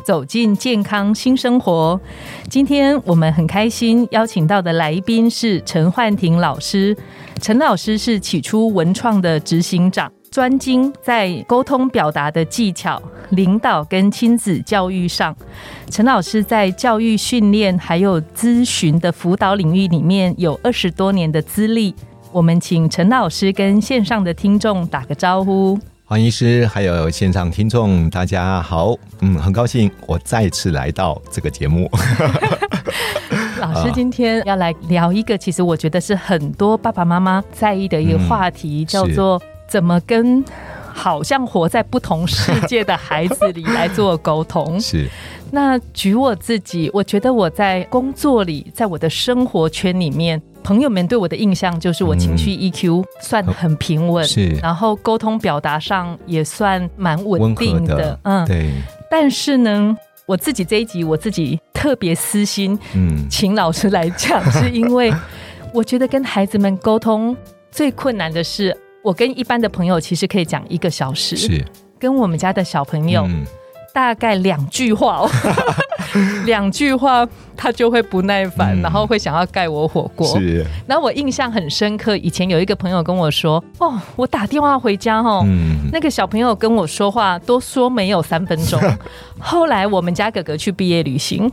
走进健康新生活。今天我们很开心邀请到的来宾是陈焕婷老师。陈老师是起初文创的执行长，专精在沟通表达的技巧、领导跟亲子教育上。陈老师在教育训练还有咨询的辅导领域里面有二十多年的资历。我们请陈老师跟线上的听众打个招呼。黄医师，还有线上听众，大家好，嗯，很高兴我再次来到这个节目。老师今天要来聊一个，其实我觉得是很多爸爸妈妈在意的一个话题，叫做怎么跟好像活在不同世界的孩子里来做沟通。是。那举我自己，我觉得我在工作里，在我的生活圈里面，朋友们对我的印象就是我情绪 EQ 算很平稳，是，然后沟通表达上也算蛮稳定的，嗯，对。但是呢，我自己这一集我自己特别私心，嗯，请老师来讲，是因为我觉得跟孩子们沟通最困难的是，我跟一般的朋友其实可以讲一个小时，是，跟我们家的小朋友。大概两句话哦，两句话他就会不耐烦，然后会想要盖我火锅。是，然后我印象很深刻，以前有一个朋友跟我说：“哦，我打电话回家哦，那个小朋友跟我说话都说没有三分钟。”后来我们家哥哥去毕业旅行。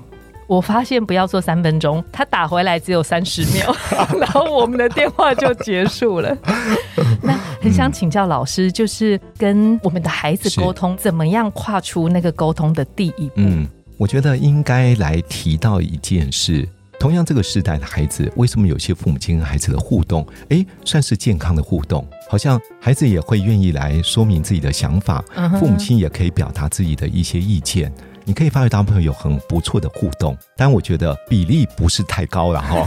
我发现不要做三分钟，他打回来只有三十秒，然后我们的电话就结束了。那很想请教老师，就是跟我们的孩子沟通，怎么样跨出那个沟通的第一步？嗯，我觉得应该来提到一件事。同样，这个时代的孩子，为什么有些父母亲跟孩子的互动，哎，算是健康的互动？好像孩子也会愿意来说明自己的想法，父母亲也可以表达自己的一些意见。你可以发觉当朋友有很不错的互动，但我觉得比例不是太高了哈。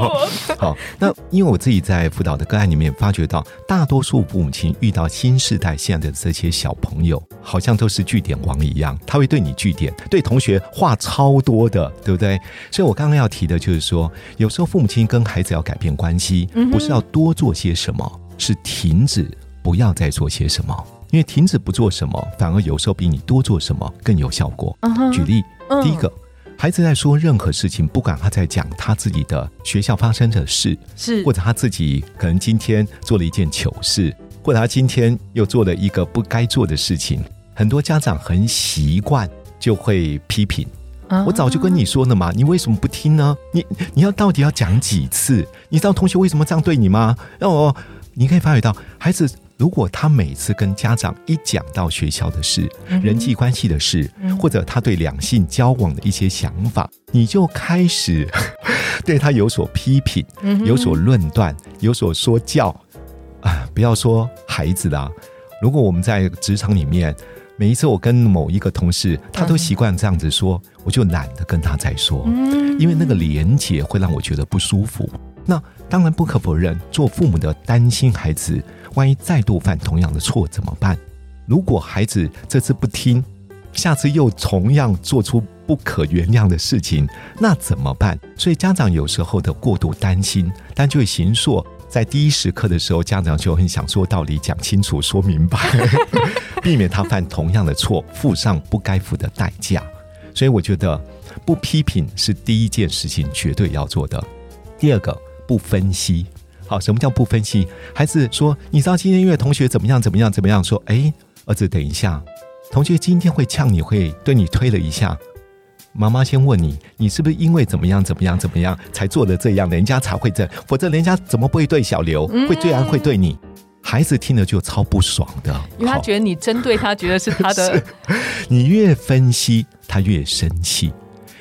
好，那因为我自己在辅导的个案里面发觉到，大多数父母亲遇到新时代现在的这些小朋友，好像都是据点王一样，他会对你据点，对同学话超多的，对不对？所以我刚刚要提的就是说，有时候父母亲跟孩子要改变关系，不是要多做些什么，是停止不要再做些什么。因为停止不做什么，反而有时候比你多做什么更有效果。举例，第一个，孩子在说任何事情，不管他在讲他自己的学校发生的事，是或者他自己可能今天做了一件糗事，或者他今天又做了一个不该做的事情，很多家长很习惯就会批评。我早就跟你说了嘛，你为什么不听呢？你你要到底要讲几次？你知道同学为什么这样对你吗？哦，你可以发觉到孩子。如果他每次跟家长一讲到学校的事、人际关系的事，或者他对两性交往的一些想法，你就开始 对他有所批评、有所论断、有所说教啊！不要说孩子啦，如果我们在职场里面，每一次我跟某一个同事，他都习惯这样子说，我就懒得跟他再说，因为那个连结会让我觉得不舒服。那当然不可否认，做父母的担心孩子。万一再度犯同样的错怎么办？如果孩子这次不听，下次又同样做出不可原谅的事情，那怎么办？所以家长有时候的过度担心，但就会形塑在第一时刻的时候，家长就很想说道理、讲清楚、说明白，避免他犯同样的错，付上不该付的代价。所以我觉得不批评是第一件事情绝对要做的。第二个，不分析。好，什么叫不分析？孩子说：“你知道今天因为同学怎么样怎么样怎么样？”说：“哎，儿子，等一下，同学今天会呛你，会对你推了一下。妈妈先问你，你是不是因为怎么样怎么样怎么样才做的这样？人家才会这，否则人家怎么不会对小刘会这样会对你？孩子听了就超不爽的，因为他觉得你针对他，觉得是他的。你越分析，他越生气；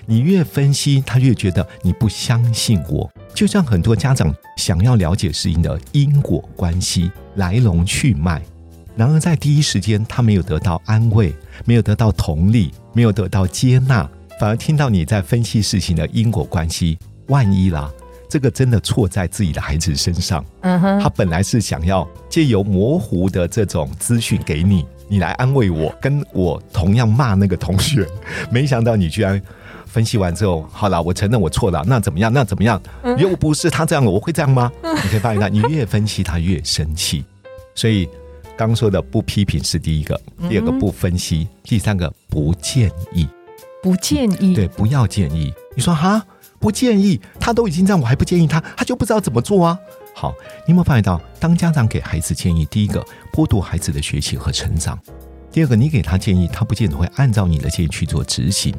你越分析，他越觉得你不相信我。”就像很多家长想要了解事情的因果关系、来龙去脉，然而在第一时间他没有得到安慰，没有得到同理，没有得到接纳，反而听到你在分析事情的因果关系。万一啦，这个真的错在自己的孩子身上，嗯哼，他本来是想要借由模糊的这种资讯给你，你来安慰我，跟我同样骂那个同学，没想到你居然。分析完之后，好了，我承认我错了，那怎么样？那怎么样？又不是他这样，我会这样吗？你可以发现到，你越分析他越生气。所以刚说的不批评是第一个，第二个不分析，第三个不建议，不建议，对，不要建议。你说哈，不建议，他都已经这样，我还不建议他，他就不知道怎么做啊。好，你有没有发现到，当家长给孩子建议，第一个剥夺孩子的学习和成长；第二个，你给他建议，他不见得会按照你的建议去做执行。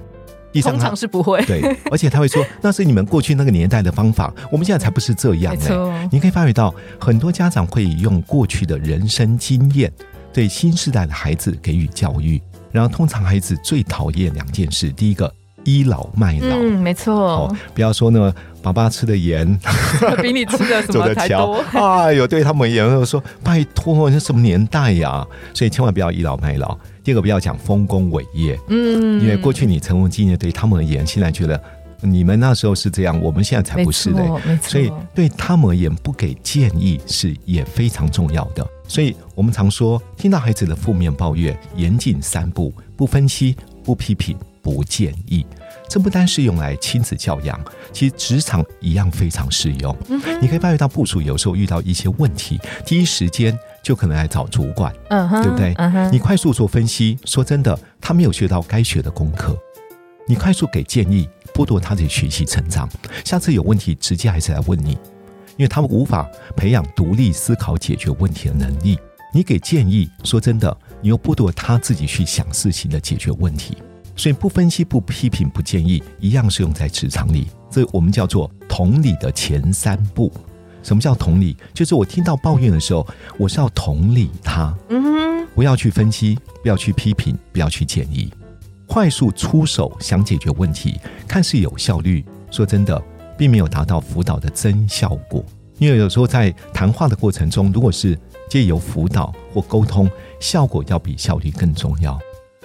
通常是不会，对，而且他会说那是你们过去那个年代的方法，我们现在才不是这样呢。你可以发觉到很多家长会用过去的人生经验对新时代的孩子给予教育，然后通常孩子最讨厌两件事，第一个倚老卖老，嗯，没错，不要说呢，爸爸吃的盐 比你吃的什么 还多，哎呦，对他们也会说拜托，这什么年代呀？所以千万不要倚老卖老。第二个不要讲丰功伟业，嗯，因为过去你成功经验对他们而言，现在觉得你们那时候是这样，我们现在才不是嘞，所以对他们而言，不给建议是也非常重要的。所以我们常说，听到孩子的负面抱怨，严禁三步：不分析、不批评、不建议。这不单是用来亲子教养，其实职场一样非常适用。你可以发觉到部署有时候遇到一些问题，第一时间。就可能来找主管，嗯，对不对？嗯，你快速做分析，说真的，他没有学到该学的功课，你快速给建议，剥夺他的学习成长。下次有问题，直接还是来问你，因为他们无法培养独立思考、解决问题的能力。你给建议，说真的，你又剥夺他自己去想事情的解决问题。所以不分析、不批评、不建议，一样是用在职场里。这我们叫做同理的前三步。什么叫同理？就是我听到抱怨的时候，我是要同理他，嗯哼，不要去分析，不要去批评，不要去建议，快速出手想解决问题，看似有效率。说真的，并没有达到辅导的真效果。因为有时候在谈话的过程中，如果是借由辅导或沟通，效果要比效率更重要。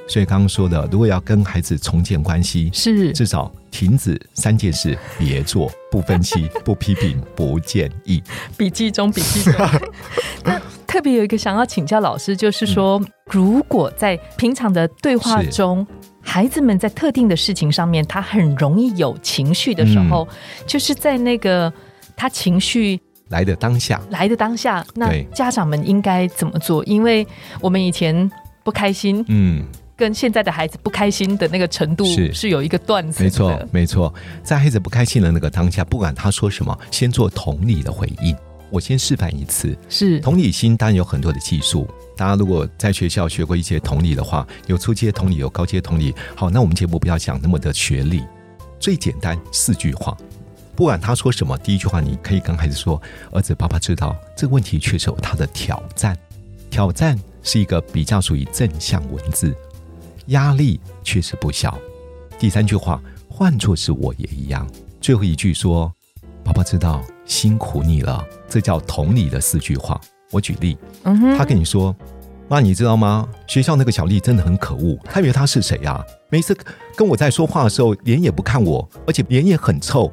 所以刚刚说的，如果要跟孩子重建关系，是至少停止三件事，别做，不分析，不批评，不建议。笔记中，笔记中。那特别有一个想要请教老师，就是说，如果在平常的对话中，孩子们在特定的事情上面，他很容易有情绪的时候，就是在那个他情绪来的当下，来的当下，那家长们应该怎么做？因为我们以前不开心，嗯。跟现在的孩子不开心的那个程度是是有一个段子，没错没错，在孩子不开心的那个当下，不管他说什么，先做同理的回应。我先示范一次，是同理心当然有很多的技术。大家如果在学校学过一些同理的话，有初阶同理，有高阶同理。好，那我们节目不要讲那么的学历，最简单四句话，不管他说什么，第一句话你可以跟孩子说：“儿子，爸爸知道这个问题确实有他的挑战，挑战是一个比较属于正向文字。”压力确实不小。第三句话，换作是我也一样。最后一句说：“爸爸知道辛苦你了。”这叫同理的四句话。我举例，他跟你说：“妈，你知道吗？学校那个小丽真的很可恶。她以为她是谁呀？每次跟我在说话的时候，脸也不看我，而且脸也很臭。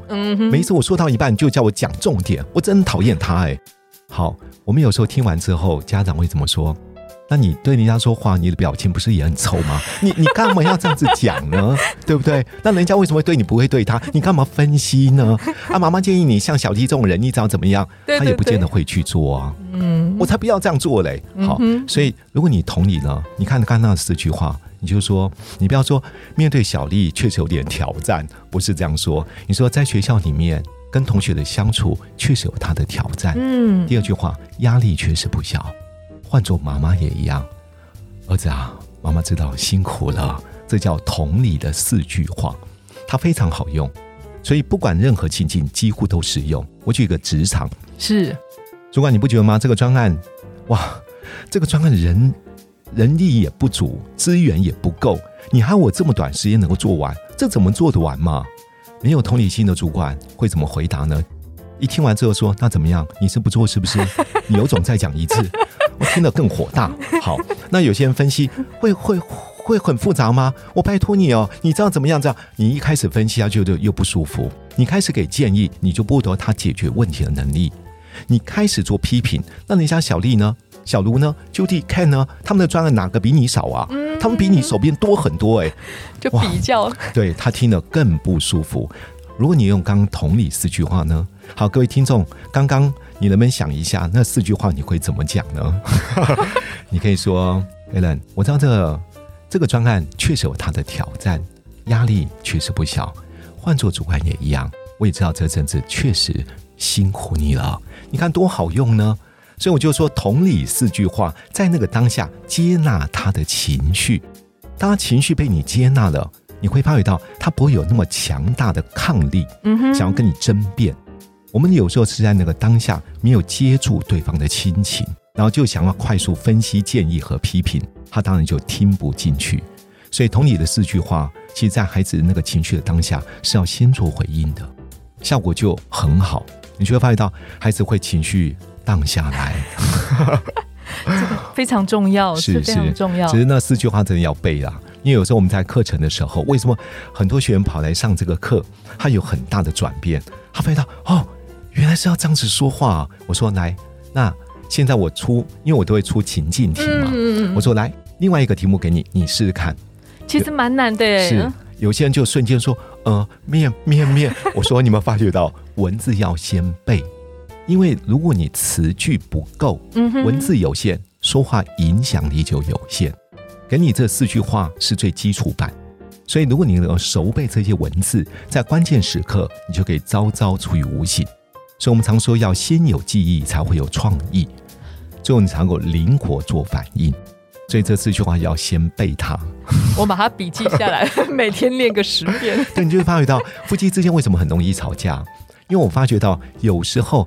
每一次我说到一半就叫我讲重点，我真讨厌她。哎，好，我们有时候听完之后，家长会怎么说？那你对人家说话，你的表情不是也很丑吗？你你干嘛要这样子讲呢？对不对？那人家为什么会对你不会对他？你干嘛分析呢？啊，妈妈建议你像小弟这种人，你只要怎么样，他也不见得会去做啊。嗯，我才不要这样做嘞。好，所以如果你同意呢，你看刚刚那四句话，你就说，你不要说面对小丽确实有点挑战，不是这样说。你说在学校里面跟同学的相处确实有他的挑战。嗯，第二句话压力确实不小。换做妈妈也一样，儿子啊，妈妈知道辛苦了。这叫同理的四句话，它非常好用，所以不管任何情境几乎都适用。我举个职场，是主管，你不觉得吗？这个专案，哇，这个专案人人力也不足，资源也不够，你还我这么短时间能够做完，这怎么做得完嘛？没有同理心的主管会怎么回答呢？一听完之后说，那怎么样？你是不做是不是？你有种再讲一次。我听得更火大。好，那有些人分析会会会很复杂吗？我拜托你哦，你知道怎么样？这样你一开始分析他就又不舒服，你开始给建议，你就剥夺他解决问题的能力。你开始做批评，那人家小丽呢？小卢呢？就地看呢？他们的专案哪个比你少啊？他们比你手边多很多哎，就比较，对他听得更不舒服。如果你用刚同理四句话呢？好，各位听众，刚刚你能不能想一下，那四句话你会怎么讲呢？你可以说，Alan，我知道这个这个专案确实有它的挑战，压力确实不小。换做主管也一样，我也知道这阵子确实辛苦你了。你看多好用呢！所以我就说，同理四句话，在那个当下接纳他的情绪，当他情绪被你接纳了，你会发觉到他不会有那么强大的抗力，嗯哼，想要跟你争辩。我们有时候是在那个当下没有接住对方的亲情，然后就想要快速分析、建议和批评，他当然就听不进去。所以同理的四句话，其实在孩子那个情绪的当下是要先做回应的，效果就很好。你就会发觉到孩子会情绪。荡下来，这个非常重要，是非常重要。其实那四句话真的要背啦，因为有时候我们在课程的时候，为什么很多学员跑来上这个课，他有很大的转变，他发现到哦，原来是要这样子说话。我说来，那现在我出，因为我都会出情境题嘛，我说来，另外一个题目给你，你试试看。其实蛮难的，是有些人就瞬间说，呃，面面面。我说你们发觉到文字要先背。因为如果你词句不够，文字有限，说话影响力就有限。给你这四句话是最基础版，所以如果你能熟背这些文字，在关键时刻你就可以招招出于无形。所以我们常说要先有记忆，才会有创意，最后你才能够灵活做反应。所以这四句话要先背它。我把它笔记下来，每天练个十遍。对，你就会发觉到夫妻之间为什么很容易吵架？因为我发觉到有时候。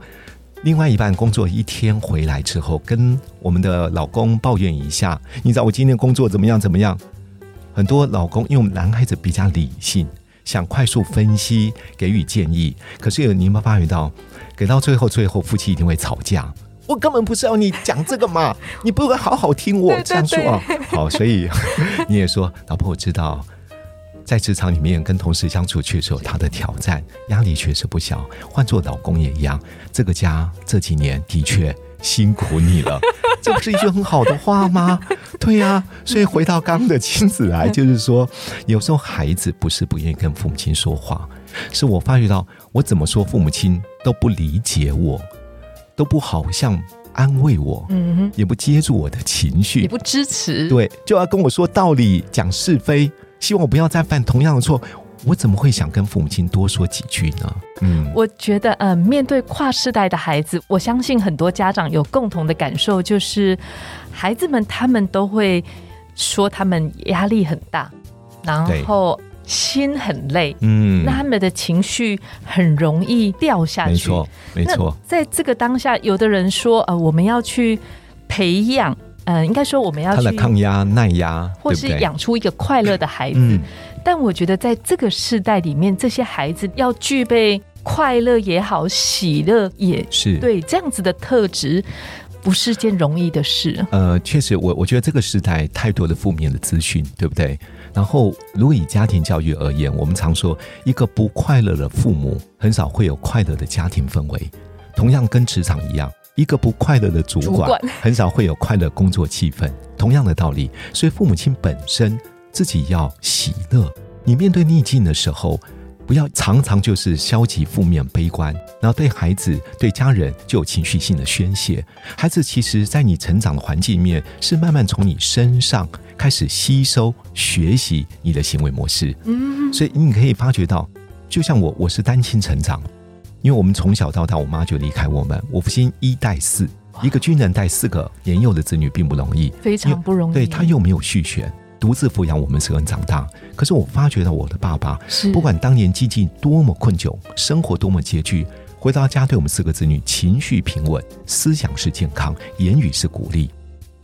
另外一半工作一天回来之后，跟我们的老公抱怨一下，你知道我今天工作怎么样怎么样？很多老公因为我们男孩子比较理性，想快速分析给予建议，可是有你有没有发觉到，给到最后最后夫妻一定会吵架。我根本不是要你讲这个嘛，你不会好好听我这样说啊？好，所以 你也说，老婆我知道。在职场里面跟同事相处确实有他的挑战，压力确实不小。换做老公也一样，这个家这几年的确辛苦你了，这不是一句很好的话吗？对呀，所以回到刚刚的亲子来，就是说，有时候孩子不是不愿意跟父母亲说话，是我发觉到我怎么说父母亲都不理解我，都不好像安慰我，嗯，也不接住我的情绪，也不支持，对，就要跟我说道理，讲是非。希望我不要再犯同样的错，我怎么会想跟父母亲多说几句呢？嗯，我觉得，呃，面对跨世代的孩子，我相信很多家长有共同的感受，就是孩子们他们都会说他们压力很大，然后心很累，嗯，那他们的情绪很容易掉下去。没错，没错。在这个当下，有的人说，呃，我们要去培养。嗯，应该说我们要他的抗压耐压，或是养出一个快乐的孩子。但我觉得在这个时代里面，这些孩子要具备快乐也好，喜乐也是对这样子的特质，不是件容易的事。呃，确实，我我觉得这个时代太多的负面的资讯，对不对？然后，如果以家庭教育而言，我们常说，一个不快乐的父母，很少会有快乐的家庭氛围。同样，跟职场一样。一个不快乐的主管，很少会有快乐工作气氛。同样的道理，所以父母亲本身自己要喜乐。你面对逆境的时候，不要常常就是消极、负面、悲观，然后对孩子、对家人就有情绪性的宣泄。孩子其实，在你成长的环境里面，是慢慢从你身上开始吸收、学习你的行为模式。嗯，所以你可以发觉到，就像我，我是单亲成长。因为我们从小到大，我妈就离开我们。我父亲一代四，一个军人带四个年幼的子女并不容易，非常不容易。对他又没有续弦，独自抚养我们四个人长大。可是我发觉到我的爸爸，不管当年经济多么困窘，生活多么拮据，回到家对我们四个子女情绪平稳，思想是健康，言语是鼓励。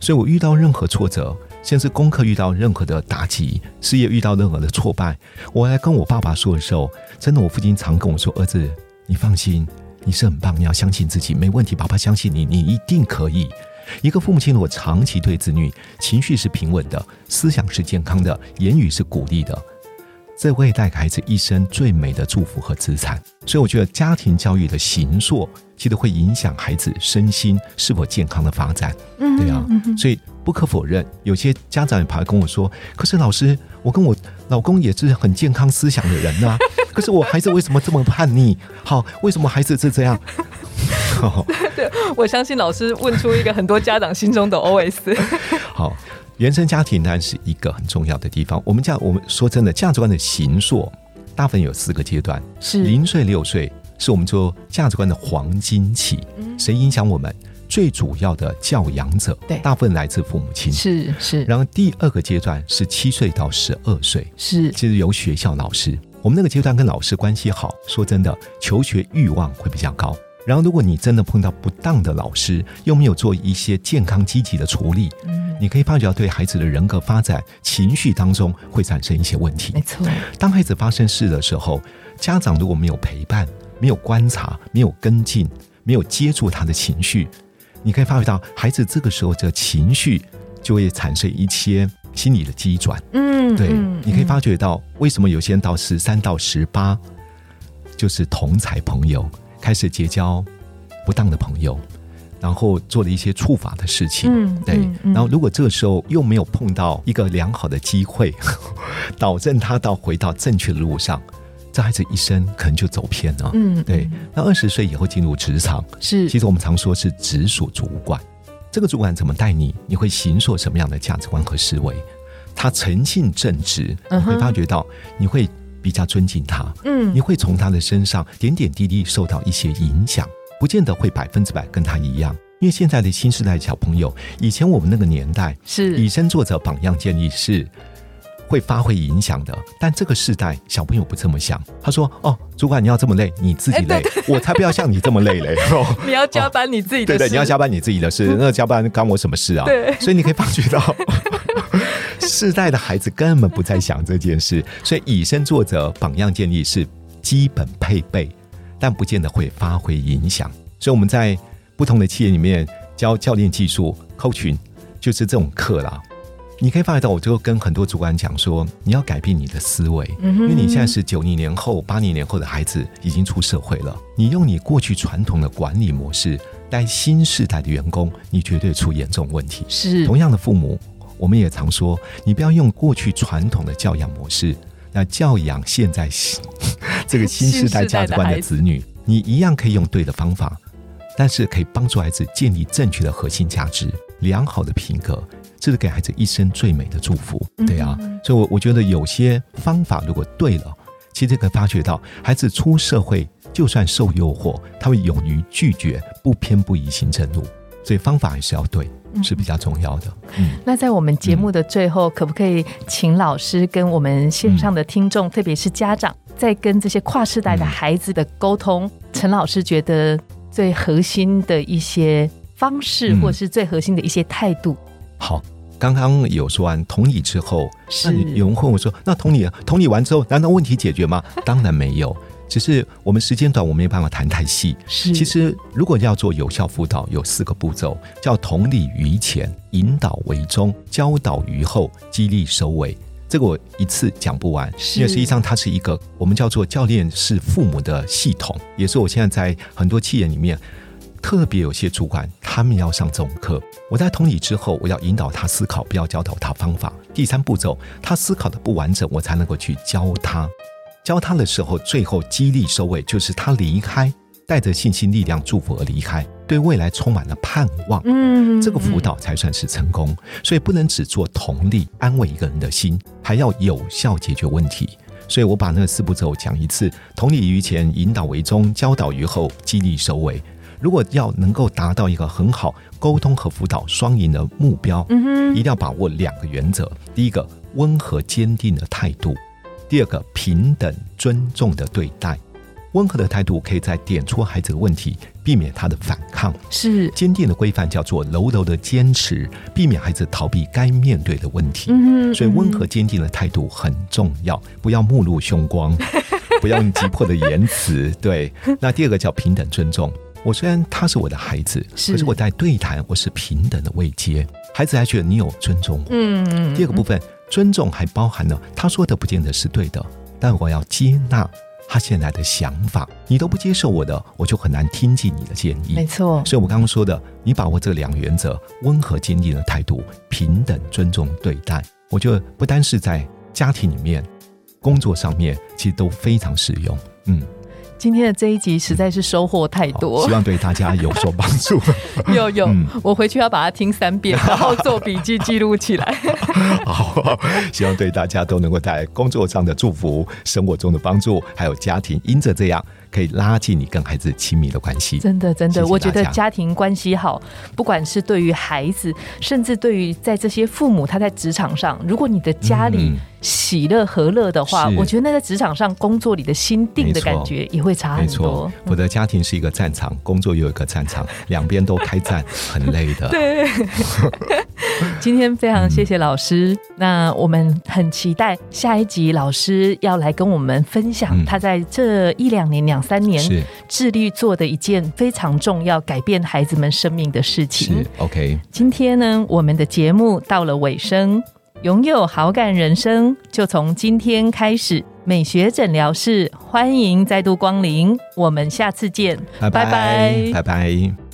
所以我遇到任何挫折，甚至功课遇到任何的打击，事业遇到任何的挫败，我来跟我爸爸说的时候，真的，我父亲常跟我说：“儿子。”你放心，你是很棒，你要相信自己，没问题。爸爸相信你，你一定可以。一个父母亲如果长期对子女情绪是平稳的，思想是健康的，言语是鼓励的，这会带给孩子一生最美的祝福和资产。所以，我觉得家庭教育的形塑，其实会影响孩子身心是否健康的发展。嗯，对啊，所以不可否认，有些家长也跑来跟我说：“可是老师，我跟我老公也是很健康思想的人啊，可是我孩子为什么这么叛逆？好，为什么孩子是这样？” 对，我相信老师问出一个很多家长心中的 OS。好，原生家庭当然是一个很重要的地方。我们价，我们说真的，价值观的形塑，大部分有四个阶段：是零岁、六岁，是我们说价值观的黄金期。谁影响我们？最主要的教养者，对，大部分来自父母亲。是是。然后第二个阶段是七岁到十二岁，是，其实由学校老师。我们那个阶段跟老师关系好，说真的，求学欲望会比较高。然后，如果你真的碰到不当的老师，又没有做一些健康积极的处理，嗯，你可以发觉到对孩子的人格发展、情绪当中会产生一些问题。没错，当孩子发生事的时候，家长如果没有陪伴、没有观察、没有跟进、没有接住他的情绪，你可以发觉到孩子这个时候的情绪就会产生一些心理的激转。嗯，对，你可以发觉到为什么有些人到十三到十八就是同才朋友。开始结交不当的朋友，然后做了一些触法的事情。嗯，对。然后，如果这个时候又没有碰到一个良好的机会，导正他到回到正确的路上，这孩子一生可能就走偏了。嗯，对。那二十岁以后进入职场，是其实我们常说是直属主管。这个主管怎么带你？你会形塑什么样的价值观和思维？他诚信正直，你会发觉到你会。比较尊敬他，嗯，你会从他的身上点点滴滴受到一些影响，不见得会百分之百跟他一样，因为现在的新时代小朋友，以前我们那个年代是以身作则、榜样建立是会发挥影响的，但这个时代小朋友不这么想。他说：“哦，主管你要这么累，你自己累，我才不要像你这么累嘞。你要加班你自己的，对对，你要加班你自己的事，那加班干我什么事啊？对，所以你可以发觉到。”世代的孩子根本不在想这件事，所以以身作则、榜样建立是基本配备，但不见得会发挥影响。所以我们在不同的企业里面教教练技术、扣群，就是这种课啦。你可以发觉到，我就跟很多主管讲说，你要改变你的思维，因为你现在是九零年后、八零年后的孩子已经出社会了，你用你过去传统的管理模式带新时代的员工，你绝对出严重问题。是同样的父母。我们也常说，你不要用过去传统的教养模式来教养现在 这个新时代价值观的子女。你一样可以用对的方法，但是可以帮助孩子建立正确的核心价值、良好的品格，这是给孩子一生最美的祝福。对啊，所以，我我觉得有些方法如果对了，其实可以发觉到，孩子出社会就算受诱惑，他会勇于拒绝，不偏不倚行正路。所以方法还是要对。是比较重要的。嗯，那在我们节目的最后，可不可以请老师跟我们线上的听众，特别是家长，在跟这些跨世代的孩子的沟通，陈老师觉得最核心的一些方式，或者是最核心的一些态度？好，刚刚有说完同理之后，是有人问我说：“那同理，同理完之后，难道问题解决吗？” 当然没有。只是我们时间短，我没有办法谈太细。是，其实如果要做有效辅导，有四个步骤，叫同理于前，引导为中，教导于后，激励收尾。这个我一次讲不完，因为实际上它是一个我们叫做教练是父母的系统，也是我现在在很多企业里面，特别有些主管他们要上这种课。我在同理之后，我要引导他思考，不要教导他方法。第三步骤，他思考的不完整，我才能够去教他。教他的时候，最后激励收尾，就是他离开，带着信心、力量、祝福而离开，对未来充满了盼望。嗯，这个辅导才算是成功。所以不能只做同理，安慰一个人的心，还要有效解决问题。所以我把那四步骤讲一次：同理于前，引导为中，教导于后，激励收尾。如果要能够达到一个很好沟通和辅导双赢的目标，嗯哼，一定要把握两个原则：第一个，温和坚定的态度。第二个平等尊重的对待，温和的态度可以在点出孩子的问题，避免他的反抗；是坚定的规范叫做柔柔的坚持，避免孩子逃避该面对的问题。嗯，所以温和坚定的态度很重要，不要目露凶光，不要用急迫的言辞。对，那第二个叫平等尊重，我虽然他是我的孩子，是可是我在对谈，我是平等的位阶，孩子还觉得你有尊重我。嗯，第二个部分，尊重还包含了他说的不见得是对的，但我要接纳他现在的想法。你都不接受我的，我就很难听进你的建议。没错，所以我刚刚说的，你把握这两个原则，温和坚定的态度，平等尊重对待，我觉得不单是在家庭里面，工作上面，其实都非常实用。嗯，今天的这一集实在是收获太多，希望对大家有所帮助。有有，嗯我回去要把它听三遍，然后做笔记记录起来。好，希望对大家都能够带来工作上的祝福，生活中的帮助，还有家庭因着这样可以拉近你跟孩子亲密的关系。真的，真的，谢谢我觉得家家庭关系好，不管是对于孩子，甚至对于在这些父母他在职场上，如果你的家里嗯喜乐和乐的话，是我觉得那在职场上工作里的心定的感觉也会差很多。，我的家庭是一个战场，工作又有一个战场，两边都开战，很累的。对，今天非常谢谢老师。那我们很期待下一集老师要来跟我们分享嗯他在这一两年、两三年是致力做的一件非常重要、改变孩子们生命的事情是。OK，今天呢，我们的节目到了尾声，拥有好感人生就从今天开始。美学诊疗室欢迎再度光临，我们下次见，拜拜拜拜。